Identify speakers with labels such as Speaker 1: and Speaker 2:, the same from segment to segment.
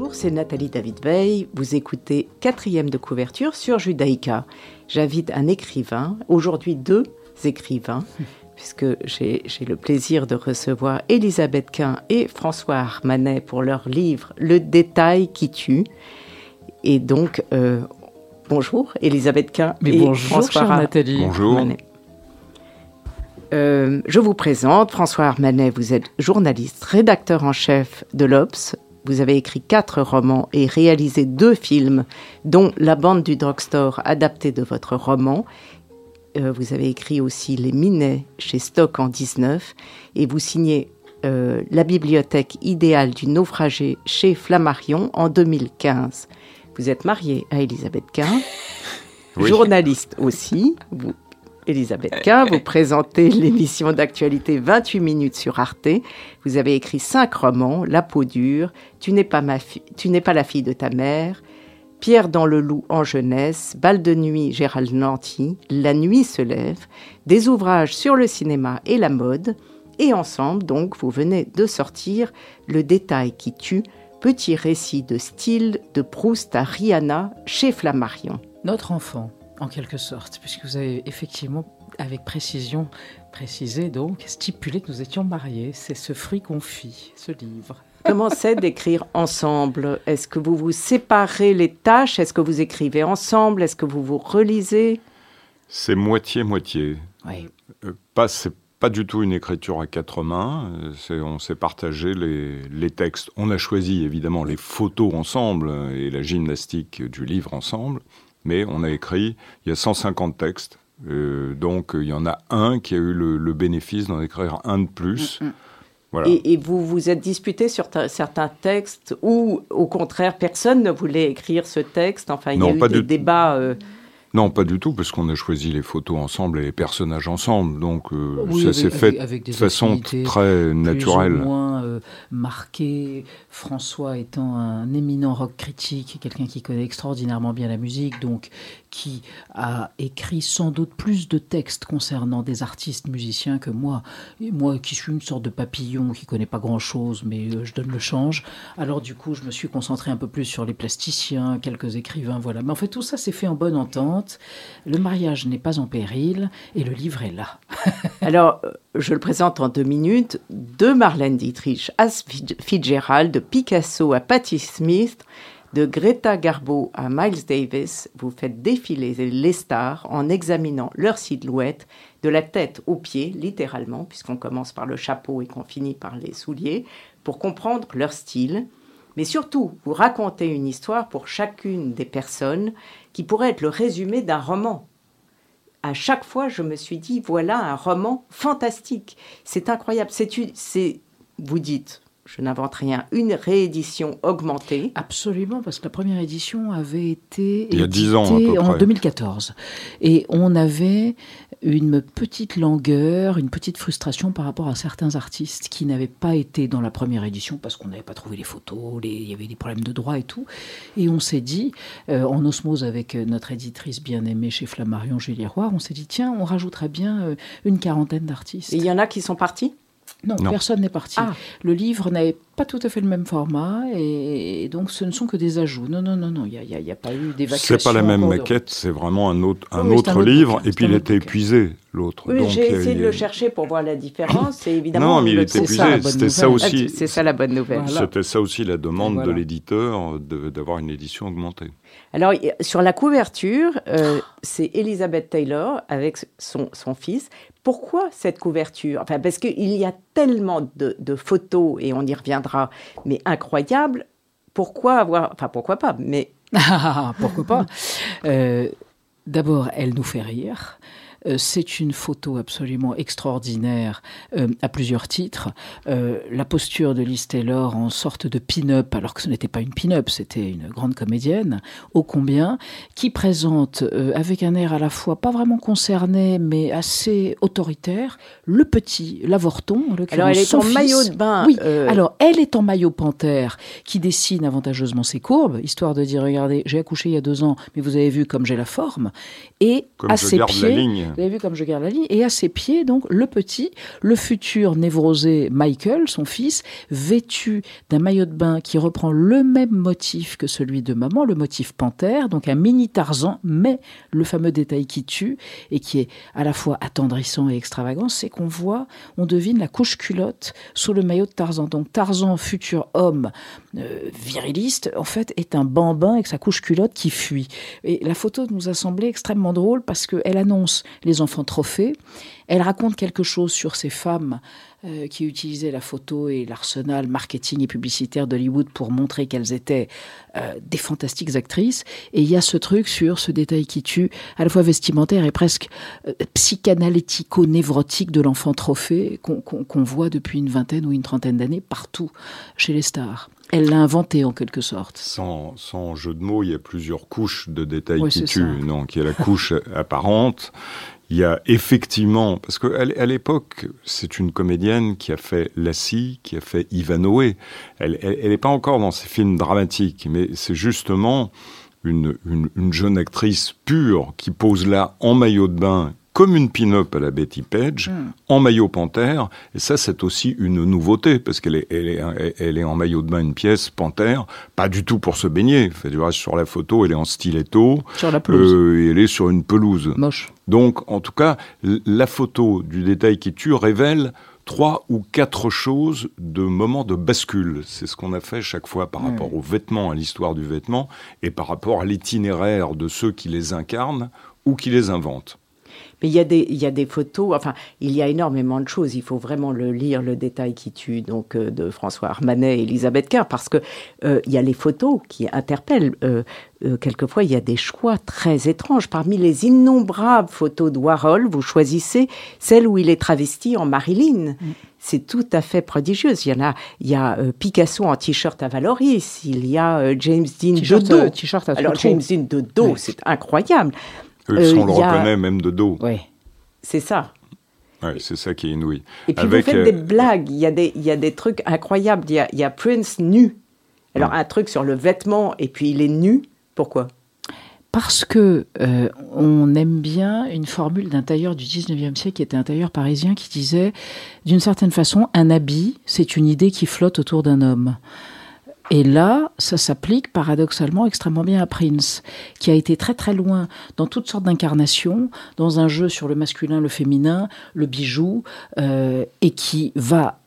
Speaker 1: Bonjour, c'est Nathalie David Veil. Vous écoutez quatrième de couverture sur Judaïka. J'invite un écrivain, aujourd'hui deux écrivains, puisque j'ai le plaisir de recevoir Elisabeth Quint et François Armanet pour leur livre Le détail qui tue. Et donc, euh, bonjour Elisabeth Quint
Speaker 2: Mais
Speaker 1: et
Speaker 2: bonjour,
Speaker 1: François
Speaker 2: chère Nathalie.
Speaker 3: Bonjour.
Speaker 1: Euh, je vous présente François Armanet, vous êtes journaliste, rédacteur en chef de l'Obs. Vous avez écrit quatre romans et réalisé deux films, dont La bande du drugstore, adapté de votre roman. Euh, vous avez écrit aussi Les Minets chez Stock en 19 et vous signez euh, La bibliothèque idéale du naufragé chez Flammarion en 2015. Vous êtes marié à Elisabeth Quint,
Speaker 3: Oui.
Speaker 1: journaliste aussi. Vous, Elisabeth Quint, vous présentez l'émission d'actualité 28 minutes sur Arte. Vous avez écrit cinq romans La peau dure, Tu n'es pas, ma tu n'es pas la fille de ta mère, Pierre dans le loup en jeunesse, Balle de nuit Gérald Nanty, La nuit se lève, des ouvrages sur le cinéma et la mode. Et ensemble, donc, vous venez de sortir Le détail qui tue, petit récit de style de Proust à Rihanna chez Flammarion.
Speaker 2: Notre enfant, en quelque sorte, puisque vous avez effectivement, avec précision, précisé donc, stipulé que nous étions mariés. C'est ce fruit confit, ce livre.
Speaker 1: Comment c'est d'écrire ensemble? Est-ce que vous vous séparez les tâches? Est-ce que vous écrivez ensemble? Est-ce que vous vous relisez?
Speaker 3: C'est moitié-moitié.
Speaker 2: Oui.
Speaker 3: Euh, Pas, c'est pas du tout une écriture à quatre mains. euh, on s'est partagé les, les textes. On a choisi évidemment les photos ensemble et la gymnastique du livre ensemble. Mais on a écrit, il y a 150 textes. euh, donc il y en a un qui a eu le, le bénéfice d'en écrire un de plus. Voilà.
Speaker 1: et, et vous vous êtes disputé sur ta- certains textes ou au contraire personne ne voulait écrire ce texte? Enfin, il y a eu des
Speaker 3: du-
Speaker 1: débats. euh,
Speaker 3: Non, pas du tout, parce qu'on a choisi les photos ensemble et les personnages ensemble. Donc euh,
Speaker 2: Oui,
Speaker 3: ça s'est fait
Speaker 2: avec-
Speaker 3: de façon très naturelle.
Speaker 2: Plus ou moins euh, marqué. François étant un éminent rock critique, quelqu'un qui connaît extraordinairement bien la musique, donc qui a écrit sans doute plus de textes concernant des artistes musiciens que moi. Et moi qui suis une sorte de papillon qui connaît pas grand-chose, mais euh, je donne le change. Alors du coup, je me suis concentré un peu plus sur les plasticiens, quelques écrivains, voilà. Mais en fait, tout ça s'est fait en bonne entente. Le mariage n'est pas en péril et le livre est là.
Speaker 1: Alors, euh, je le présente en deux minutes. De Marlène Dietrich à Fitzgerald, de Picasso à Patti Smith, de Greta Garbo à Miles Davis, vous faites défiler les stars en examinant leur silhouette de la tête aux pieds, littéralement, puisqu'on commence par le chapeau et qu'on finit par les souliers, pour comprendre leur style. Mais surtout, vous racontez une histoire pour chacune des personnes qui pourrait être le résumé d'un roman à chaque fois, je me suis dit, voilà un roman fantastique. C'est incroyable. C'est, vous dites, je n'invente rien, une réédition augmentée.
Speaker 2: Absolument, parce que la première édition avait été
Speaker 3: Il y a 10 ans, à
Speaker 2: éditée
Speaker 3: peu
Speaker 2: en
Speaker 3: près.
Speaker 2: 2014. Et on avait une petite langueur, une petite frustration par rapport à certains artistes qui n'avaient pas été dans la première édition parce qu'on n'avait pas trouvé les photos, les- il y avait des problèmes de droit et tout. Et on s'est dit, euh, en osmose avec euh, notre éditrice bien-aimée chez Flammarion, Julie Roy, on s'est dit, tiens, on rajouterait bien euh, une quarantaine d'artistes.
Speaker 1: Et il y en a qui sont partis?
Speaker 2: Non,
Speaker 3: Non.
Speaker 2: personne n'est parti.
Speaker 1: Ah.
Speaker 2: Le livre n'avait pas tout à fait le même format et, et donc ce ne sont que des ajouts. Non, non, non, non, il n'y a, a- a pas eu d'évacuation.
Speaker 3: C'est pas la même
Speaker 2: de-
Speaker 3: maquette, c'est vraiment un autre, un
Speaker 2: Oui, c'est
Speaker 3: autre
Speaker 2: un autre
Speaker 3: livre.
Speaker 2: bouquin,
Speaker 3: et puis il était
Speaker 2: bouquin.
Speaker 3: épuisé, l'autre.
Speaker 1: Oui, j'ai essayé de le chercher pour voir la différence. Et évidemment,
Speaker 3: Non, mais il était épuisé. C'était ça aussi.
Speaker 1: C'est ça la bonne nouvelle.
Speaker 2: Voilà.
Speaker 3: C'était ça aussi la demande
Speaker 2: Voilà.
Speaker 3: de l'éditeur d'avoir une édition augmentée.
Speaker 1: Alors, sur la couverture, euh, c'est Elizabeth Taylor avec son, son fils. Pourquoi cette couverture? Enfin, Parce qu'il y a tellement de, de photos, et on y reviendra, mais incroyables. Pourquoi avoir. Enfin, pourquoi pas, mais
Speaker 2: pourquoi pas Euh, D'abord, elle nous fait rire. Euh, c'est une photo absolument extraordinaire euh, à plusieurs titres. Euh, la posture de Liz Taylor en sorte de pin-up, alors que ce n'était pas une pin-up, c'était une grande comédienne, ô combien, qui présente euh, avec un air à la fois pas vraiment concerné, mais assez autoritaire, le petit, l'avorton,
Speaker 1: alors elle est
Speaker 2: son
Speaker 1: en
Speaker 2: fils.
Speaker 1: maillot de bain.
Speaker 2: Oui,
Speaker 1: euh,
Speaker 2: alors elle est en maillot panthère qui dessine avantageusement ses courbes, histoire de dire regardez, j'ai accouché il y a deux ans, mais vous avez vu comme j'ai la forme. Et
Speaker 3: Comme
Speaker 2: à
Speaker 3: je
Speaker 2: ses
Speaker 3: garde
Speaker 2: pieds,
Speaker 3: la ligne.
Speaker 2: Vous avez vu comme je garde la ligne. Et à ses pieds, donc, le petit, le futur névrosé Michael, son fils, vêtu d'un maillot de bain qui reprend le même motif que celui de maman, le motif panthère, donc un mini Tarzan, mais le fameux détail qui tue et qui est à la fois attendrissant et extravagant, c'est qu'on voit, on devine la couche culotte sous le maillot de Tarzan. Donc Tarzan, futur homme euh, viriliste, en fait, est un bambin avec sa couche culotte qui fuit. Et la photo nous a semblé extrêmement drôle parce qu'elle annonce les enfants trophées, elle raconte quelque chose sur ces femmes euh, qui utilisaient la photo et l'arsenal marketing et publicitaire d'Hollywood pour montrer qu'elles étaient euh, des fantastiques actrices. Et il y a ce truc sur ce détail qui tue, à la fois vestimentaire et presque euh, psychanalytico-névrotique de l'enfant trophée qu'on voit depuis une vingtaine ou une trentaine d'années partout chez les stars. Elle l'a inventé en quelque sorte.
Speaker 3: Sans, jeu de mots, il y a plusieurs couches de détails qui tuent. Donc il y a la couche apparente, il y a effectivement, parce qu'à l'époque, c'est une comédienne qui a fait Lassie, qui a fait Ivanhoe. Elle n'est pas encore dans ses films dramatiques, mais c'est justement une, une, jeune actrice pure qui pose là en maillot de bain comme une pin-up à la Betty Page, hmm. en maillot panthère. Et ça, c'est aussi une nouveauté, parce qu'elle est, elle est, elle est en maillot de bain, une pièce panthère, pas du tout pour se baigner. Fait, du reste, sur la photo, elle est en stiletto.
Speaker 2: Sur la pelouse.
Speaker 3: Euh, elle est sur une pelouse.
Speaker 2: Moche.
Speaker 3: Donc, en tout cas, la photo du détail qui tue révèle trois ou quatre choses de moments de bascule. C'est ce qu'on a fait chaque fois par rapport aux vêtements, à l'histoire du vêtement, et par rapport à l'itinéraire de ceux qui les incarnent ou qui les inventent.
Speaker 1: Mais il y, a des, il y a des photos, enfin, il y a énormément de choses. Il faut vraiment le lire, le détail qui tue, donc, euh, de François Armanet et Elisabeth Kerr, parce que euh, il y a les photos qui interpellent. Euh, quelquefois, il y a des choix très étranges. Parmi les innombrables photos de Warhol, vous choisissez celle où il est travesti en Marilyn. Mm. c'est tout à fait prodigieux. Il y en a, il y a Picasso en t-shirt à Valoris, il y a James Dean de dos. Alors James Dean de dos, c'est incroyable.
Speaker 3: Euh, on le reconnaît même de dos.
Speaker 1: Oui, c'est ça.
Speaker 3: Ouais, c'est ça qui est inouï.
Speaker 1: Et puis vous faites des euh, blagues, il y, a des, il y a des trucs incroyables. Il y a, il y a Prince nu. Alors un truc sur le vêtement et puis il est nu. Pourquoi?
Speaker 2: Parce que euh, on aime bien une formule d'un tailleur du 19e siècle qui était un tailleur parisien qui disait d'une certaine façon un habit c'est une idée qui flotte autour d'un homme. Et là, ça s'applique paradoxalement extrêmement bien à Prince, qui a été très très loin dans toutes sortes d'incarnations, dans un jeu sur le masculin, le féminin, le bijou, euh, et qui va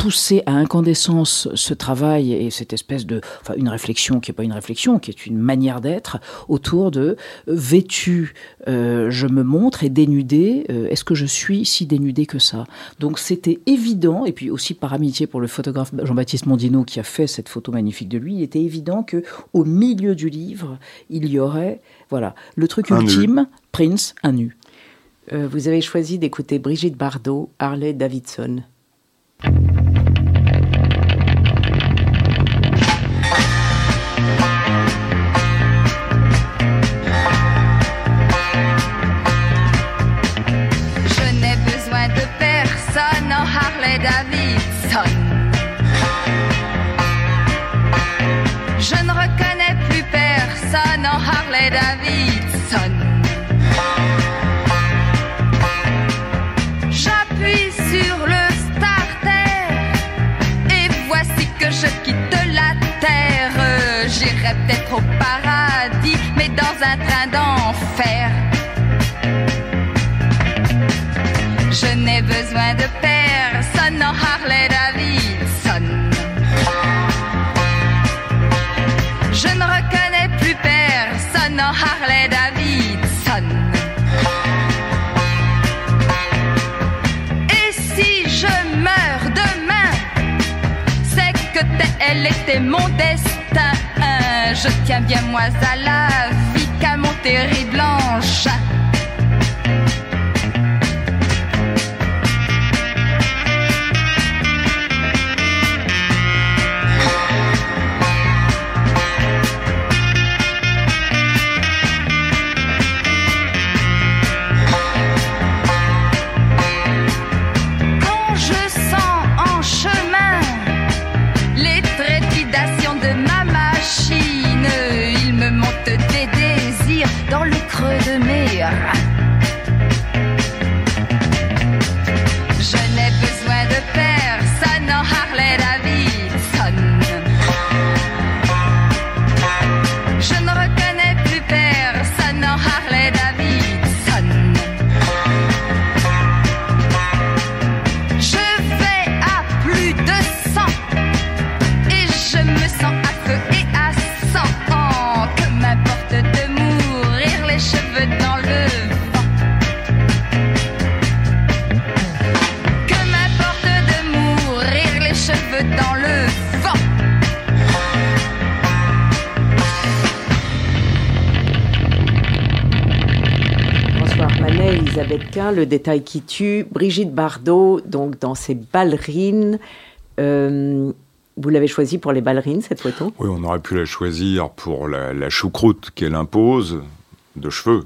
Speaker 2: pousser à incandescence ce travail et cette espèce de, enfin une réflexion qui n'est pas une réflexion, qui est une manière d'être autour de euh, vêtu, euh, je me montre et dénudé, euh, est-ce que je suis si dénudé que ça? Donc c'était évident, et puis aussi par amitié pour le photographe Jean-Baptiste Mondino qui a fait cette photo magnifique de lui, il était évident que au milieu du livre, il y aurait, voilà, le truc ultime, Prince, un nu.
Speaker 1: vous avez choisi d'écouter Brigitte Bardot, Harley Davidson.
Speaker 4: Davidson. Un train d'enfer. Je n'ai besoin de personne en Harley Davidson. Je ne reconnais plus personne en Harley Davidson. Et si je meurs demain, c'est que elle était mon destin. Je tiens bien moi à la terrible
Speaker 1: Quint, Le détail qui tue, Brigitte Bardot, donc dans ses ballerines. Euh, vous l'avez choisi pour les ballerines, cette photo?
Speaker 3: Oui, on aurait pu la choisir pour la, la choucroute qu'elle impose de cheveux.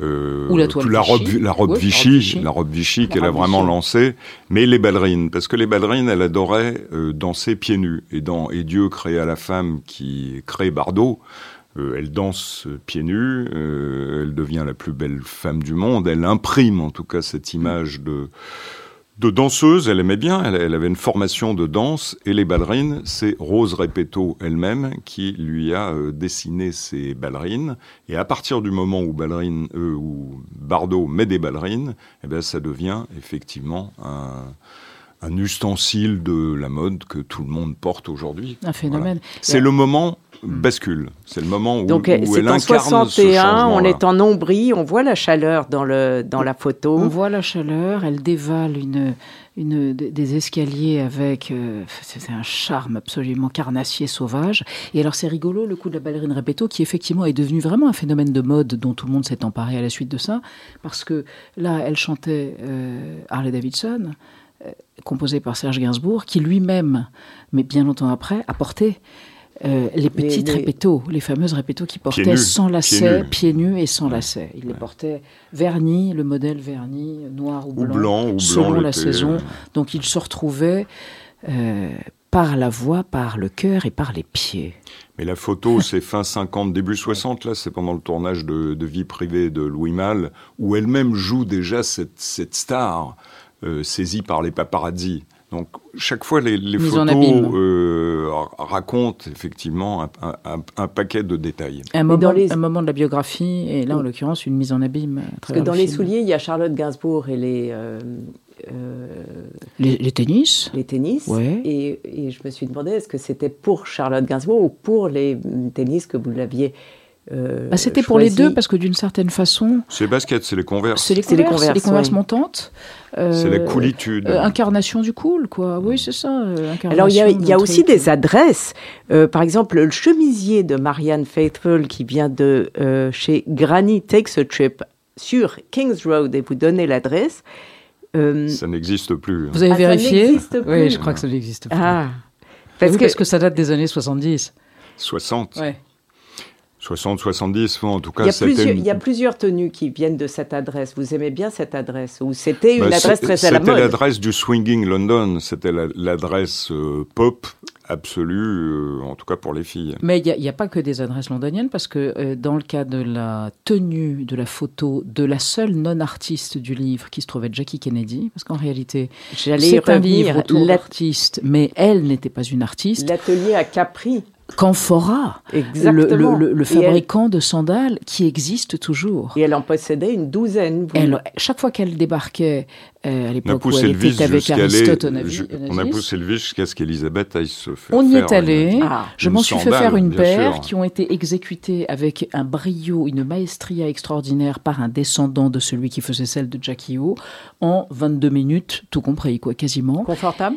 Speaker 3: Euh,
Speaker 2: Ou la toile
Speaker 3: la robe,
Speaker 2: Vichy.
Speaker 3: la robe
Speaker 2: Oui,
Speaker 3: Vichy,
Speaker 2: robe Vichy.
Speaker 3: la robe Vichy
Speaker 1: La
Speaker 3: qu'elle a vraiment lancée, mais les ballerines, parce que les ballerines, elle adorait euh, danser pieds nus, et dans et Dieu créa la femme qui crée Bardot. Euh, elle danse euh, pieds nus, euh, elle devient la plus belle femme du monde, elle imprime en tout cas cette image de de danseuse, elle aimait bien, elle, elle avait une formation de danse, et les ballerines, c'est Rose Repetto elle-même qui lui a euh, dessiné ses ballerines, et à partir du moment où, ballerine, euh, où Bardot met des ballerines, eh ben, ça devient effectivement un, un ustensile de la mode que tout le monde porte aujourd'hui.
Speaker 2: Un phénomène.
Speaker 3: C'est le moment bascule, c'est le moment où,
Speaker 1: Donc
Speaker 3: où
Speaker 1: c'est
Speaker 3: elle
Speaker 1: en
Speaker 3: incarne ce
Speaker 1: 61, on
Speaker 3: changement-là.
Speaker 1: est en nombris, on voit la chaleur dans, le, dans la photo.
Speaker 2: On voit la chaleur, elle dévale une, une, des escaliers avec. euh, c'est un charme absolument carnassier sauvage. Et alors, c'est rigolo le coup de la ballerine Repetto, qui effectivement est devenu vraiment un phénomène de mode dont tout le monde s'est emparé à la suite de ça. Parce que là, elle chantait euh, Harley Davidson, euh, composé par Serge Gainsbourg, qui lui-même, mais bien longtemps après, a porté. euh, les petites
Speaker 1: les-
Speaker 2: répétos, les fameuses répétos qui portaient
Speaker 3: nus,
Speaker 2: sans
Speaker 3: pieds
Speaker 2: lacets,
Speaker 3: nus.
Speaker 2: pieds nus et sans lacets. Il les portait vernis, le modèle vernis, noir ou
Speaker 3: Ou
Speaker 2: blanc, selon la saison. Donc il se retrouvait euh, par la voix, par le cœur et par les pieds.
Speaker 3: Mais la photo, c'est fin 50, début 60, là, c'est pendant le tournage de, de Vie privée de Louis Malle, où elle-même joue déjà cette, cette star euh, saisie par les paparazzi. Donc, chaque fois, les, photos euh, racontent effectivement un, un- un- un paquet de détails.
Speaker 2: Un moment,
Speaker 1: dans les-
Speaker 2: un moment de la biographie, et là en l'occurrence une mise en abîme. à
Speaker 1: Parce que dans
Speaker 2: le
Speaker 1: les
Speaker 2: film.
Speaker 1: souliers, il y a Charlotte Gainsbourg et les, euh, euh,
Speaker 2: Les, les tennis
Speaker 1: les tennis.
Speaker 2: Ouais.
Speaker 1: Et, et je me suis demandé, est-ce que c'était pour Charlotte Gainsbourg ou pour les tennis que vous l'aviez euh,
Speaker 2: Bah, C'était pour les deux parce que d'une certaine façon,
Speaker 3: C'est les baskets, c'est les converses.
Speaker 2: c'est les converses, c'est les
Speaker 1: Converse,
Speaker 2: converses
Speaker 1: oui.
Speaker 2: montantes.
Speaker 3: C'est la
Speaker 2: Euh,
Speaker 3: coolitude.
Speaker 2: euh, incarnation du cool, quoi. Oui, c'est ça. euh,
Speaker 1: Alors, il y a, y aussi des adresses. Euh, par exemple, le chemisier de Marianne Faithfull qui vient de euh, chez Granny Takes a Trip sur Kings Road et vous donnez l'adresse. Euh,
Speaker 3: Ça n'existe plus. hein.
Speaker 2: Vous avez
Speaker 1: Ah, ça
Speaker 2: vérifié
Speaker 1: n'existe plus.
Speaker 2: Oui, je crois que ça n'existe plus.
Speaker 1: ah,
Speaker 2: parce, que,
Speaker 1: que,
Speaker 2: parce que ça date des années 70.
Speaker 3: 60,
Speaker 2: Ouais.
Speaker 3: 60, 70, bon, en tout cas,
Speaker 1: il y, a plusieurs,
Speaker 3: une-
Speaker 1: il y a plusieurs tenues qui viennent de cette adresse. Vous aimez bien cette adresse Ou c'était une
Speaker 3: Bah,
Speaker 1: adresse très à la
Speaker 3: C'était l'adresse du Swinging London. C'était la- l'adresse euh, pop absolue, euh, en tout cas pour les filles.
Speaker 2: Mais il n'y a, pas que des adresses londoniennes, parce que euh, dans le cas de la tenue de la photo de la seule non-artiste du livre, qui se trouvait Jackie Kennedy, parce qu'en réalité, c'est un livre autour d'artistes, mais elle n'était pas une artiste.
Speaker 1: L'atelier à Capri.
Speaker 2: Camphora, le, le-
Speaker 1: elle-
Speaker 2: fabricant de sandales qui existe toujours.
Speaker 1: Et elle en possédait une douzaine. vous-
Speaker 2: Elle, chaque fois qu'elle débarquait, euh, à
Speaker 3: On a
Speaker 2: l'époque où elle était avec. Aristote
Speaker 3: On a poussé le vis jusqu'à ce qu'Elisabeth aille se faire.
Speaker 2: On y
Speaker 3: faire
Speaker 2: est allé.
Speaker 3: une-
Speaker 1: Ah.
Speaker 2: Je m'en suis fait faire une paire
Speaker 3: sûr.
Speaker 2: qui ont été exécutées avec un brio, une maestria extraordinaire par un descendant de celui qui faisait celle de Jackie O en 22 minutes, tout compris, quoi, quasiment.
Speaker 1: Confortable?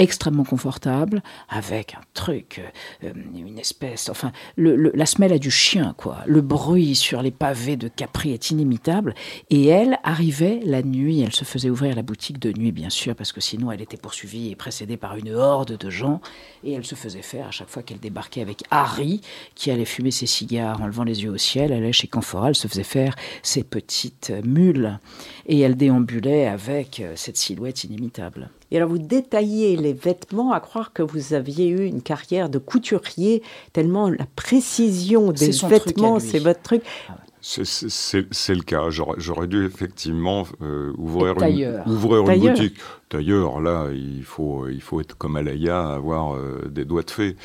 Speaker 2: Extrêmement confortable, avec un truc, euh, euh, une espèce, enfin, la semelle a du chien, quoi. Le bruit sur les pavés de Capri est inimitable. Et elle arrivait la nuit, elle se faisait ouvrir la boutique de nuit, bien sûr, parce que sinon elle était poursuivie et précédée par une horde de gens. Et elle se faisait faire à chaque fois qu'elle débarquait avec Harry, qui allait fumer ses cigares en levant les yeux au ciel. Elle allait chez Camphora, elle se faisait faire ses petites mules. Et elle déambulait avec euh, cette silhouette inimitable.
Speaker 1: Et alors, vous détaillez les vêtements, à croire que vous aviez eu une carrière de couturier, tellement la précision des vêtements, c'est votre truc.
Speaker 3: C'est le cas. J'aurais dû effectivement euh, ouvrir,
Speaker 2: une,
Speaker 3: ouvrir une boutique. D'ailleurs, là, il faut, il faut être comme Alaya, avoir euh, des doigts de fée.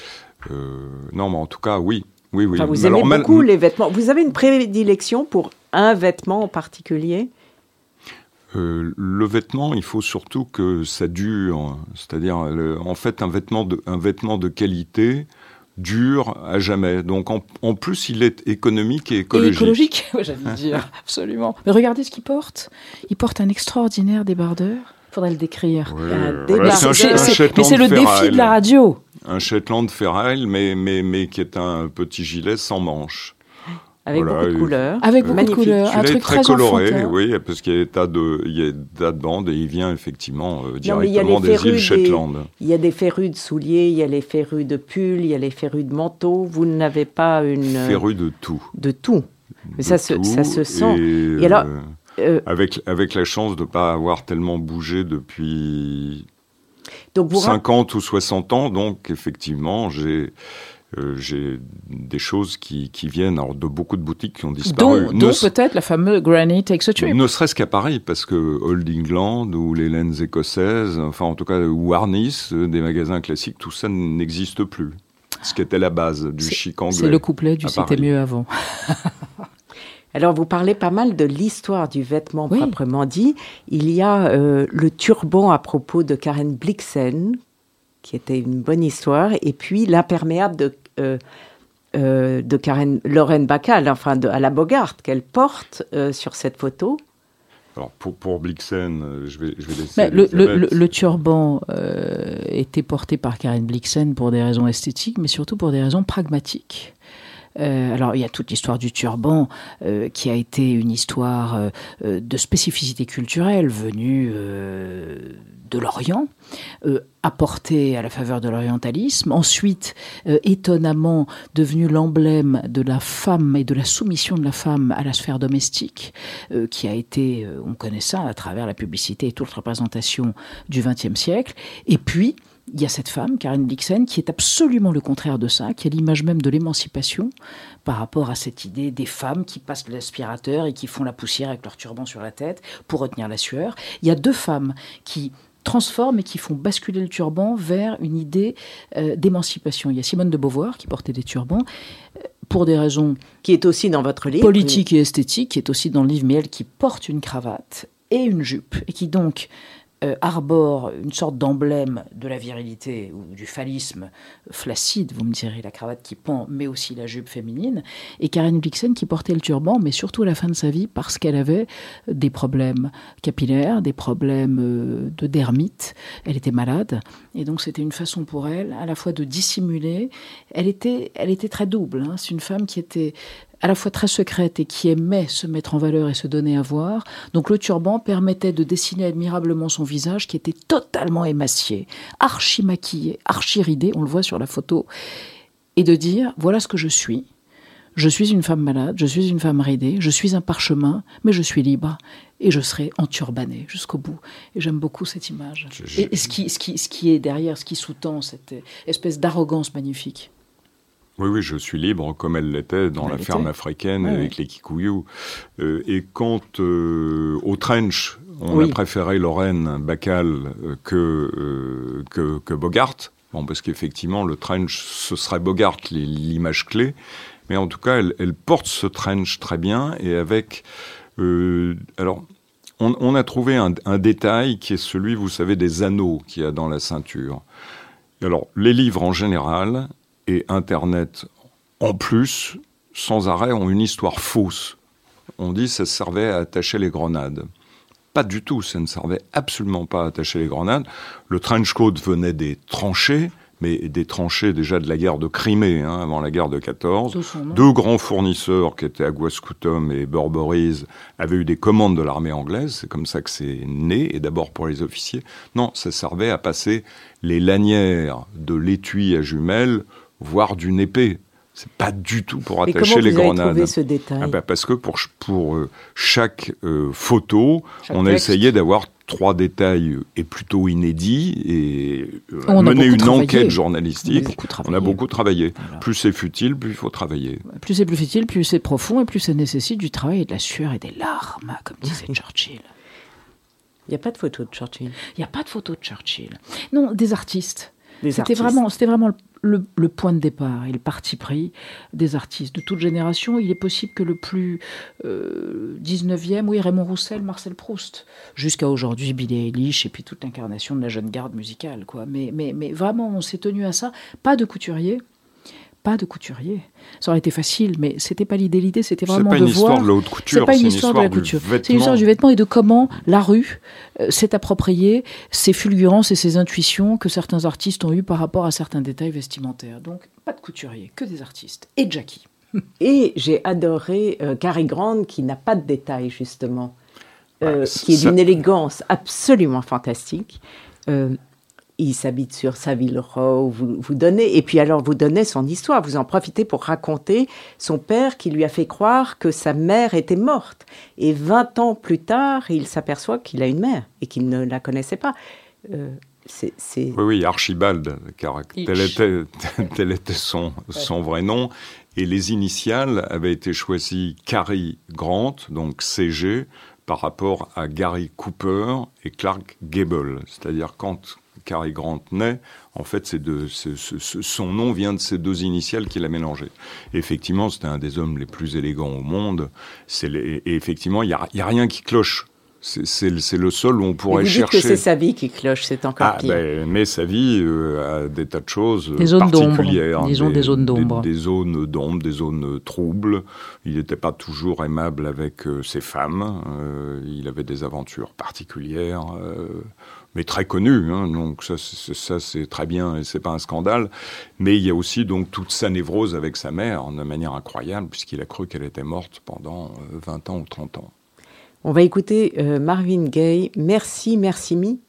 Speaker 3: Euh, non, mais en tout cas, oui. oui, oui.
Speaker 1: vous aimez beaucoup les vêtements. Vous avez une prédilection pour un vêtement en particulier?
Speaker 3: Le vêtement, il faut surtout que ça dure. C'est-à-dire, en fait, un vêtement de, un vêtement de qualité, dure à jamais. Donc en, plus, il est économique et écologique. Et
Speaker 2: écologique, j'allais dire, absolument. Mais regardez ce qu'il porte. Il porte un extraordinaire débardeur. Il faudrait le décrire.
Speaker 3: mais
Speaker 2: c'est le défi de la radio.
Speaker 3: Un Shetland Ferraille, mais, mais, mais qui est un petit gilet sans manches.
Speaker 1: Avec beaucoup de couleurs.
Speaker 2: Avec beaucoup de couleurs. Un truc très
Speaker 3: coloré, oui, parce qu'il y a des tas de, il y a des tas de bandes et il vient effectivement euh, directement des îles Shetland.
Speaker 1: il y a des férus de souliers, il y a les férus de pulls, il y a les férus de manteaux. Vous n'avez pas une.
Speaker 3: Férus de tout.
Speaker 1: De tout. Mais ça, se, ça se sent.
Speaker 3: Et, alors, euh, euh, avec, avec la chance de ne pas avoir tellement bougé depuis donc 50 ou 60 ans, donc effectivement, j'ai euh, j'ai des choses qui, qui viennent alors, de beaucoup de boutiques qui ont disparu.
Speaker 2: Dont, peut-être la fameuse Granny Takes a Trip.
Speaker 3: Ne serait-ce qu'à Paris, parce que Old England ou les laines écossaises, enfin en tout cas, ou Arnis, euh, des magasins classiques, tout ça n'existe plus. Ce qui était la base du chic anglais.
Speaker 2: C'est le couplet du C'était mieux avant.
Speaker 1: Alors, vous parlez pas mal de l'histoire du vêtement proprement dit. Il y a euh, le turban à propos de Karen Blixen, qui était une bonne histoire, et puis l'imperméable de, de Karen, Lorraine Bacal, enfin de, à la Bogart, qu'elle porte euh, sur cette photo.
Speaker 3: Alors pour, pour Blixen, je vais, je vais laisser.
Speaker 2: Le, le, le, turban était porté par Karen Blixen pour des raisons esthétiques, mais surtout pour des raisons pragmatiques. Alors, il y a toute l'histoire du turban qui a été une histoire de spécificité culturelle venue de l'Orient, euh, apporté à la faveur de l'orientalisme, ensuite euh, étonnamment devenu l'emblème de la femme et de la soumission de la femme à la sphère domestique, euh, qui a été, on connaît ça à travers la publicité et toute représentation du XXe siècle, et puis il y a cette femme, Karen Blixen, qui est absolument le contraire de ça, qui est l'image même de l'émancipation par rapport à cette idée des femmes qui passent l'aspirateur et qui font la poussière avec leur turban sur la tête pour retenir la sueur. Il y a deux femmes qui transforment et qui font basculer le turban vers une idée euh, d'émancipation. Il y a Simone de Beauvoir qui portait des turbans euh, pour des raisons
Speaker 1: qui est aussi dans votre livre
Speaker 2: politique et esthétique, qui est aussi dans le livre, mais elle qui porte une cravate et une jupe et qui donc euh, arbore une sorte d'emblème de la virilité ou du phallisme flaccide, vous me direz, la cravate qui pend, mais aussi la jupe féminine, et Karen Blixen qui portait le turban, mais surtout à la fin de sa vie parce qu'elle avait des problèmes capillaires, des problèmes euh, de dermite, elle était malade, et donc c'était une façon pour elle à la fois de dissimuler, elle était, elle était très double, hein. c'est une femme qui était à la fois très secrète et qui aimait se mettre en valeur et se donner à voir. Donc le turban permettait de dessiner admirablement son visage qui était totalement émacié, archi maquillé, archi ridé, on le voit sur la photo, et de dire voilà ce que je suis. Je suis une femme malade, je suis une femme ridée, je suis un parchemin, mais je suis libre et je serai enturbanée jusqu'au bout. Et j'aime beaucoup cette image. Et, ce, qui, ce, qui, ce qui est derrière, ce qui sous-tend cette espèce d'arrogance magnifique.
Speaker 3: Oui, oui, je suis libre comme elle l'était dans la ferme africaine avec les Kikuyu. Euh, et quand euh, au trench, on a préféré Lorraine Bacal euh, que, que, que, Bogart, bon, parce qu'effectivement, le trench, ce serait Bogart l'image clé. Mais en tout cas, elle, elle, porte ce trench très bien et avec. alors, on, on, a trouvé un, un, détail qui est celui, vous savez, des anneaux qu'il y a dans la ceinture. Alors, les livres en général, et Internet en plus, sans arrêt, ont une histoire fausse. On dit que ça servait à attacher les grenades. Pas du tout, ça ne servait absolument pas à attacher les grenades. Le trench coat venait des tranchées, mais des tranchées déjà de la guerre de Crimée, hein, avant la guerre de 14. Deux grands fournisseurs qui étaient Aguascutum et Burberry's avaient eu des commandes de l'armée anglaise, c'est comme ça que c'est né, et d'abord pour les officiers. Non, ça servait à passer les lanières de l'étui à jumelles voire d'une épée. C'est pas du tout pour attacher
Speaker 1: comment
Speaker 3: les
Speaker 1: vous avez
Speaker 3: grenades.
Speaker 1: trouvé ce détail
Speaker 3: Ah bah, parce que pour, euh, chaque euh, photo,
Speaker 1: Chaque
Speaker 3: on a essayé d'avoir trois détails euh, et plutôt inédits et euh,
Speaker 2: On a
Speaker 3: mener une
Speaker 2: travaillé.
Speaker 3: enquête
Speaker 2: On a
Speaker 3: journalistique. On a beaucoup travaillé.
Speaker 2: Voilà.
Speaker 3: Plus c'est futile, plus il faut travailler.
Speaker 2: Plus c'est plus futile, plus c'est profond et plus ça nécessite du travail et de la sueur et des larmes, comme disait Churchill.
Speaker 1: Il n'y a pas de photo de Churchill.
Speaker 2: Il n'y a pas de photo de Churchill. Non, des artistes. C'était vraiment, c'était vraiment le, le- le point de départ et le parti pris des artistes de toute génération. Il est possible que le plus euh, 19e, oui, Raymond Roussel, Marcel Proust, jusqu'à aujourd'hui Billie Eilish et puis toute l'incarnation de la jeune garde musicale. Quoi. Mais, mais, mais vraiment, on s'est tenu à ça. Pas de couturier. Pas de couturier. Ça aurait été facile, mais c'était pas l'idée. L'idée, c'était
Speaker 3: C'est
Speaker 2: vraiment
Speaker 3: pas
Speaker 2: de
Speaker 3: une histoire
Speaker 2: voir.
Speaker 3: de la haute couture,
Speaker 2: C'est pas une histoire de la
Speaker 3: du
Speaker 2: couture. C'est
Speaker 3: vêtement.
Speaker 2: une histoire du vêtement et de comment la rue euh, s'est appropriée ces fulgurances et ces intuitions que certains artistes ont eues par rapport à certains détails vestimentaires. Donc, pas de couturier, que des artistes. Et Jackie.
Speaker 1: Et j'ai adoré euh, Cary Grant qui n'a pas de détails justement, euh,
Speaker 3: Ouais,
Speaker 1: qui est d'une élégance absolument fantastique. Euh, il s'habite sur Savile Row, vous, vous donnez, et puis alors vous donnez son histoire, vous en profitez pour raconter son père qui lui a fait croire que sa mère était morte. Et 20 ans plus tard, il s'aperçoit qu'il a une mère et qu'il ne la connaissait pas. Euh, c'est, c'est-
Speaker 3: Oui, oui, Archibald, car tel était, tel était son, son vrai nom. Et les initiales avaient été choisies Cary Grant, donc CG, par rapport à Gary Cooper et Clark Gable. C'est-à-dire quand Cary Grant naît, en fait, c'est de, c'est- ce- ce- son nom vient de ces deux initiales qu'il a mélangées. Et effectivement, c'était un des hommes les plus élégants au monde. C'est les- et effectivement, il n'y a, y a rien qui cloche. C'est- C'est le- c'est le seul où on pourrait
Speaker 1: vous dites
Speaker 3: chercher.
Speaker 1: que c'est sa vie qui cloche, c'est encore
Speaker 3: Ah,
Speaker 1: pire.
Speaker 3: ben, mais sa vie euh, a des tas de choses euh,
Speaker 2: Des zones d'ombre,
Speaker 3: particulières.
Speaker 2: disons des zones d'ombre.
Speaker 3: Des, zones d'ombre, des zones troubles. Il n'était pas toujours aimable avec euh, ses femmes. Euh, il avait des aventures particulières, euh, mais très connues. hein. donc ça, ça c'est très bien et c'est pas un scandale. Mais il y a aussi donc toute sa névrose avec sa mère de manière incroyable, puisqu'il a cru qu'elle était morte pendant euh, 20 ans ou 30 ans.
Speaker 1: On va écouter euh, Marvin Gaye. Merci, merci, mi.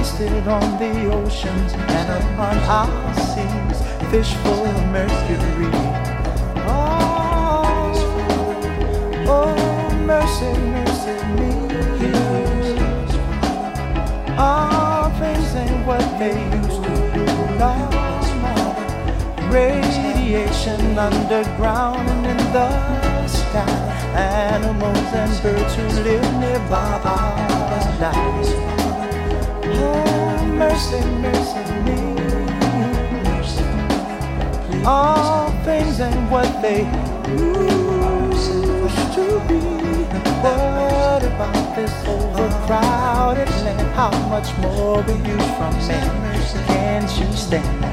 Speaker 5: Wasted on the oceans and upon our seas, fish full of mercury. Oh, oh mercy, mercy me. All things ain't what they used to be. Radiation underground and in the sky. Animals and birds who live nearby are dying. Oh, mercy, mercy me. Mercy. All things ain't what they used to be. What about this overcrowded land? How much more will you from me? Can't you stand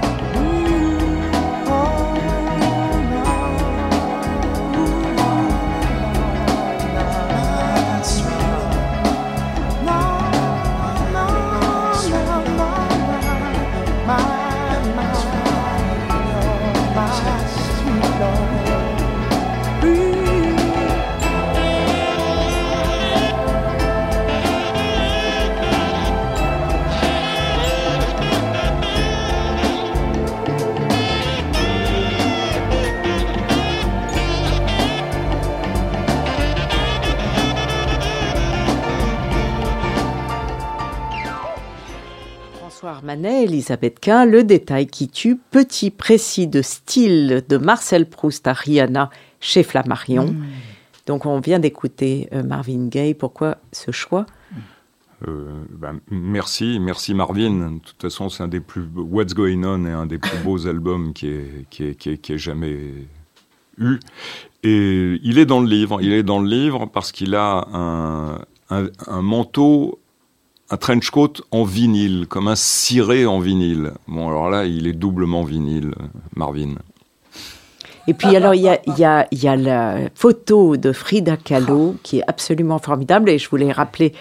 Speaker 1: Elisabeth Quint, Le détail qui tue, petit précis de style de Marcel Proust à Rihanna chez Flammarion. Donc on vient d'écouter euh, Marvin Gaye. Pourquoi ce choix?
Speaker 3: Euh, ben, merci, merci Marvin. De toute façon, c'est un des plus What's Going On est un des plus beaux albums qui est qui est, qui est, qui est jamais eu. Et il est dans le livre. Il est dans le livre parce qu'il a un, un, un manteau un trench coat en vinyle, comme un ciré en vinyle. Bon, alors là, il est doublement vinyle, Marvin.
Speaker 1: Et puis alors, il y a, la photo de Frida Kahlo qui est absolument formidable. Et je voulais rappeler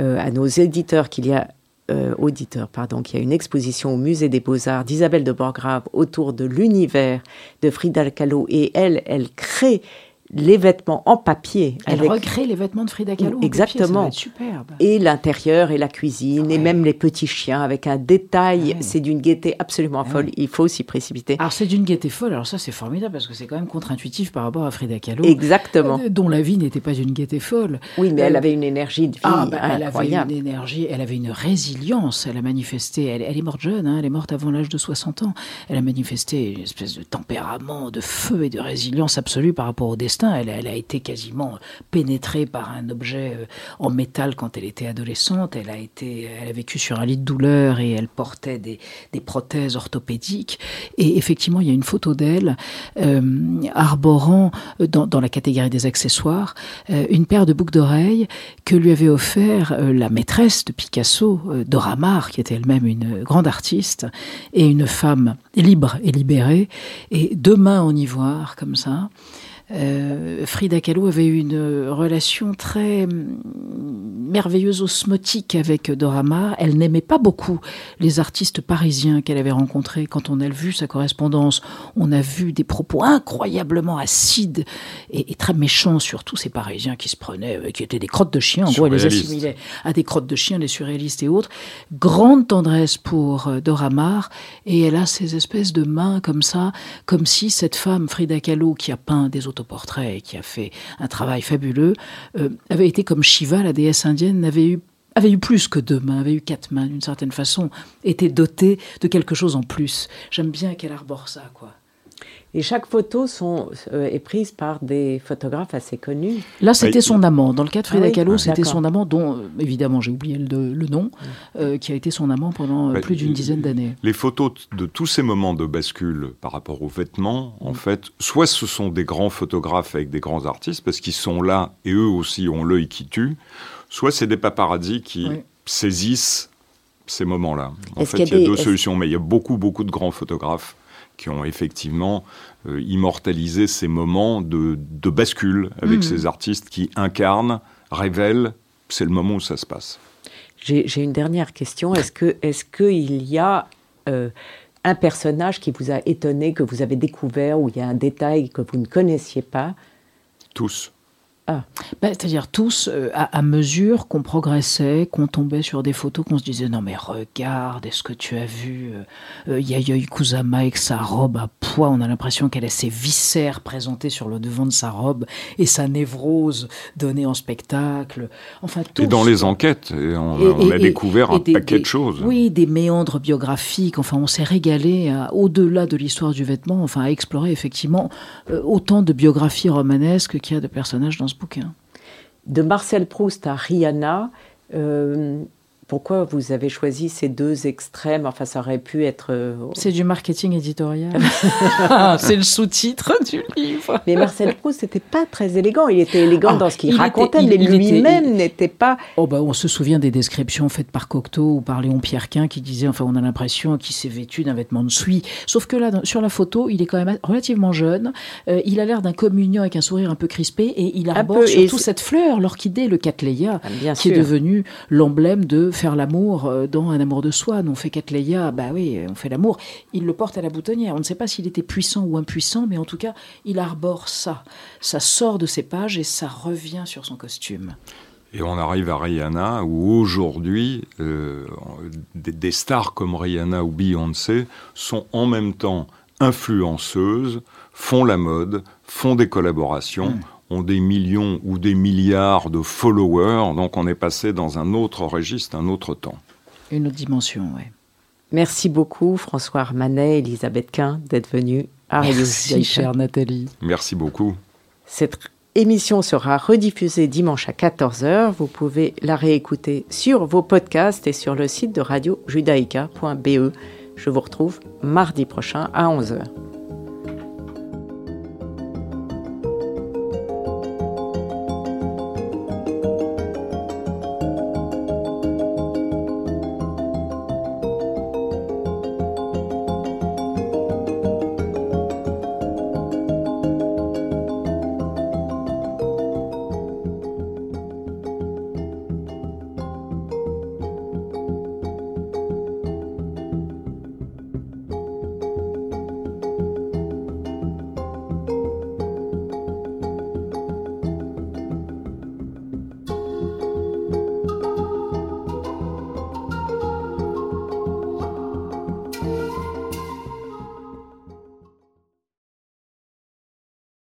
Speaker 1: euh, à nos éditeurs qu'il y a euh, auditeurs, pardon, qu'il y a une exposition au Musée des Beaux-Arts d'Isabelle de Borgrave autour de l'univers de Frida Kahlo. Et elle, elle crée les vêtements en papier.
Speaker 2: Elle
Speaker 1: avec-
Speaker 2: recrée les vêtements de Frida Kahlo. en
Speaker 1: Exactement.
Speaker 2: papier, ça doit être superbe.
Speaker 1: et l'intérieur et la cuisine et même les petits chiens avec un détail.
Speaker 2: Ouais.
Speaker 1: C'est d'une gaieté absolument folle. Il faut s'y précipiter.
Speaker 2: Alors c'est d'une gaieté folle. Alors ça c'est formidable parce que c'est quand même contre-intuitif par rapport à Frida Kahlo,
Speaker 1: Exactement.
Speaker 2: euh, dont la vie n'était pas d'une gaieté folle.
Speaker 1: Oui, mais elle
Speaker 2: Euh,
Speaker 1: avait une énergie de vie
Speaker 2: Ah, bah, elle avait une énergie, elle avait une résilience, elle a manifesté, elle, elle est morte jeune, hein, elle est morte avant l'âge de 60 ans, elle a manifesté une espèce de tempérament, de feu et de résilience absolue par rapport au destin, elle, a été quasiment pénétrée par un objet euh, en métal quand elle était adolescente, elle a, été, elle a vécu sur un lit de douleur et elle portait des, prothèses orthopédiques, et effectivement il y a une photo d'elle euh, arborant euh, dans, la catégorie des accessoires une paire de boucles d'oreilles que lui avait offert la maîtresse de Picasso, Dora Maar, qui était elle-même une grande artiste et une femme libre et libérée, et deux mains en ivoire comme ça. Euh, Frida Kahlo avait eu une relation très hum, merveilleuse osmotique avec Dora Maar. Elle n'aimait pas beaucoup les artistes parisiens qu'elle avait rencontrés. Quand on a vu sa correspondance, on a vu des propos incroyablement acides et, et très méchants sur tous ces Parisiens qui se prenaient, euh, qui étaient des crottes de chiens. En gros, elle les assimilait à des crottes de chiens, les surréalistes et autres. Grande tendresse pour euh, Dora Maar et elle a ces espèces de mains comme ça, comme si cette femme Frida Kahlo qui a peint des autoportraits et qui a fait un travail fabuleux euh, avait été comme Shiva, la déesse indienne, n'avait eu avait eu plus que deux mains, avait eu quatre mains d'une certaine façon, était dotée de quelque chose en plus. J'aime bien qu'elle arbore ça, quoi.
Speaker 1: Et chaque photo sont, euh, est prise par des photographes assez connus.
Speaker 2: Là, c'était
Speaker 3: Oui.
Speaker 2: son amant. Dans le cas de Frida
Speaker 1: Ah oui
Speaker 2: Kahlo,
Speaker 1: Ah,
Speaker 2: c'était son amant, dont, euh, évidemment, j'ai oublié le, le nom, euh, qui a été son amant pendant
Speaker 3: Bah,
Speaker 2: plus d'une dizaine d'années.
Speaker 3: Les photos de tous ces moments de bascule par rapport aux vêtements, en fait, soit ce sont des grands photographes avec des grands artistes, parce qu'ils sont là et eux aussi ont l'œil qui tue, soit c'est des paparazzis qui
Speaker 2: Oui.
Speaker 3: saisissent ces moments-là. En fait, il
Speaker 1: y a
Speaker 3: y a
Speaker 1: des-
Speaker 3: deux solutions, mais il y a beaucoup, beaucoup de grands photographes qui ont effectivement euh, immortalisé ces moments de, de bascule avec
Speaker 2: Mhm.
Speaker 3: ces artistes qui incarnent, révèlent, c'est le moment où ça se passe.
Speaker 1: J'ai une dernière question. Est-ce que est-ce qu'il y a euh, un personnage qui vous a étonné, que vous avez découvert, où il y a un détail que vous ne connaissiez pas?
Speaker 3: Tous.
Speaker 2: Bah, C'est-à-dire tous, euh, à, à mesure qu'on progressait, qu'on tombait sur des photos, qu'on se disait non mais regarde, est-ce que tu as vu euh, euh, Yayoi Kusama avec sa robe à poids On a l'impression qu'elle a ses viscères présentés sur le devant de sa robe et sa névrose donnée en spectacle. Enfin, tous.
Speaker 3: Et dans les enquêtes, et on,
Speaker 2: Et-
Speaker 3: on a
Speaker 2: et-
Speaker 3: découvert
Speaker 2: et
Speaker 3: un
Speaker 2: des-
Speaker 3: paquet
Speaker 2: des-
Speaker 3: de choses.
Speaker 2: Oui, des méandres biographiques. Enfin, on s'est régalé à- au-delà de l'histoire du vêtement, enfin, à explorer effectivement euh, autant de biographies romanesques qu'il y a de personnages dans ce bouquin.
Speaker 1: De Marcel Proust à Rihanna, euh, pourquoi vous avez choisi ces deux extrêmes? Enfin, ça aurait pu être. euh,
Speaker 2: C'est du marketing éditorial. c'est le sous-titre du livre.
Speaker 1: Mais Marcel Proust n'était pas très élégant. Il était élégant
Speaker 2: Ah,
Speaker 1: dans ce qu'il
Speaker 2: était-
Speaker 1: racontait,
Speaker 2: il-
Speaker 1: mais lui-même n'était pas.
Speaker 2: Oh bah, on se souvient des descriptions faites par Cocteau ou par Léon Pierrequin qui disait, enfin on a l'impression qu'il s'est vêtu d'un vêtement de suie. Sauf que là, sur la photo, il est quand même relativement jeune. Euh, il a l'air d'un communion avec un sourire un peu crispé et il arbore surtout cette fleur, l'orchidée, le cattleya,
Speaker 1: Ah,
Speaker 2: qui est
Speaker 1: sûr.
Speaker 2: devenu l'emblème de faire l'amour euh, dans un amour de soi. On fait cattleya, bah oui, on fait l'amour. Il le porte à la boutonnière. On ne sait pas s'il était puissant ou impuissant, mais en tout cas, il arbore ça. Ça sort de ses pages et ça revient sur son costume.
Speaker 3: Et on arrive à Rihanna, où aujourd'hui, euh, des, des stars comme Rihanna ou Beyoncé sont en même temps influenceuses, font la mode, font des collaborations, ont des millions ou des milliards de followers. Donc on est passé dans un autre registre, un autre temps.
Speaker 2: Une autre dimension, oui.
Speaker 1: Merci beaucoup, François Armanet, Elisabeth Quint, d'être venus à
Speaker 2: Merci, chère Nathalie.
Speaker 3: Merci beaucoup.
Speaker 1: Cette émission sera rediffusée dimanche à 14h. Vous pouvez la réécouter sur vos podcasts et sur le site de radiojudaïka.be. Je vous retrouve mardi prochain à 11h.